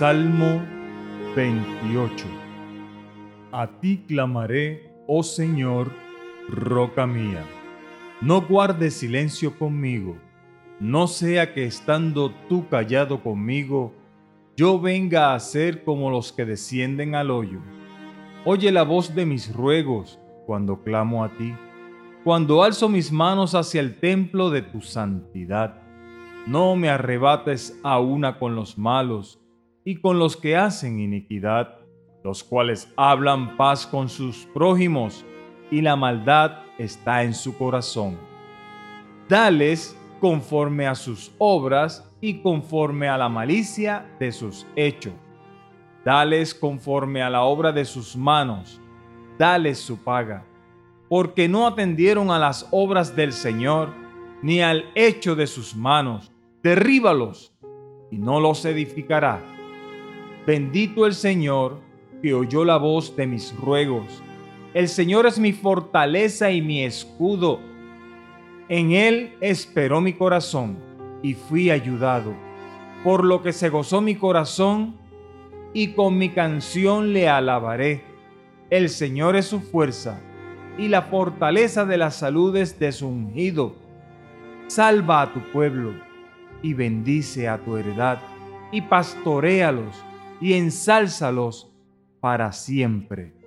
Salmo 28 A ti clamaré, oh Señor, roca mía. No guardes silencio conmigo, no sea que estando tú callado conmigo, yo venga a ser como los que descienden al hoyo. Oye la voz de mis ruegos cuando clamo a ti, cuando alzo mis manos hacia el templo de tu santidad. No me arrebates a una con los malos y con los que hacen iniquidad, los cuales hablan paz con sus prójimos y la maldad está en su corazón. Dales conforme a sus obras y conforme a la malicia de sus hechos. Dales conforme a la obra de sus manos, dales su paga, porque no atendieron a las obras del Señor, ni al hecho de sus manos. Derríbalos, y no los edificará. Bendito el Señor, que oyó la voz de mis ruegos. El Señor es mi fortaleza y mi escudo. En Él esperó mi corazón y fui ayudado, por lo que se gozó mi corazón y con mi canción le alabaré. El Señor es su fuerza y la fortaleza de las saludes de su ungido. Salva a tu pueblo y bendice a tu heredad y pastoréalos y ensálzalos para siempre.